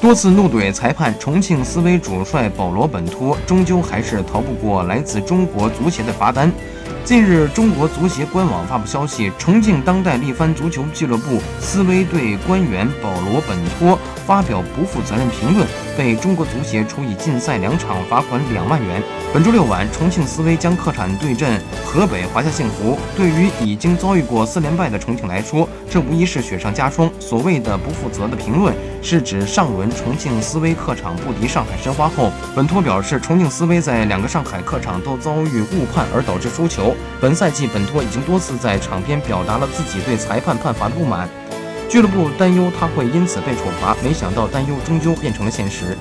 多次怒怼裁判，重庆斯威主帅保罗·本托终究还是逃不过来自中国足协的罚单。近日，中国足协官网发布消息，重庆当代力帆足球俱乐部斯威队官员保罗·本托发表不负责任评论，被中国足协处以禁赛两场、罚款两万元。本周六晚，重庆斯威将客场对阵河北华夏幸福。对于已经遭遇过四连败的重庆来说，这无疑是雪上加霜。所谓的不负责的评论，是指上轮重庆斯威客场不敌上海申花后，本托表示重庆斯威在两个上海客场都遭遇误判而导致输球。本赛季，本托已经多次在场边表达了自己对裁判判罚的不满，俱乐部担忧他会因此被处罚，没想到担忧终究变成了现实。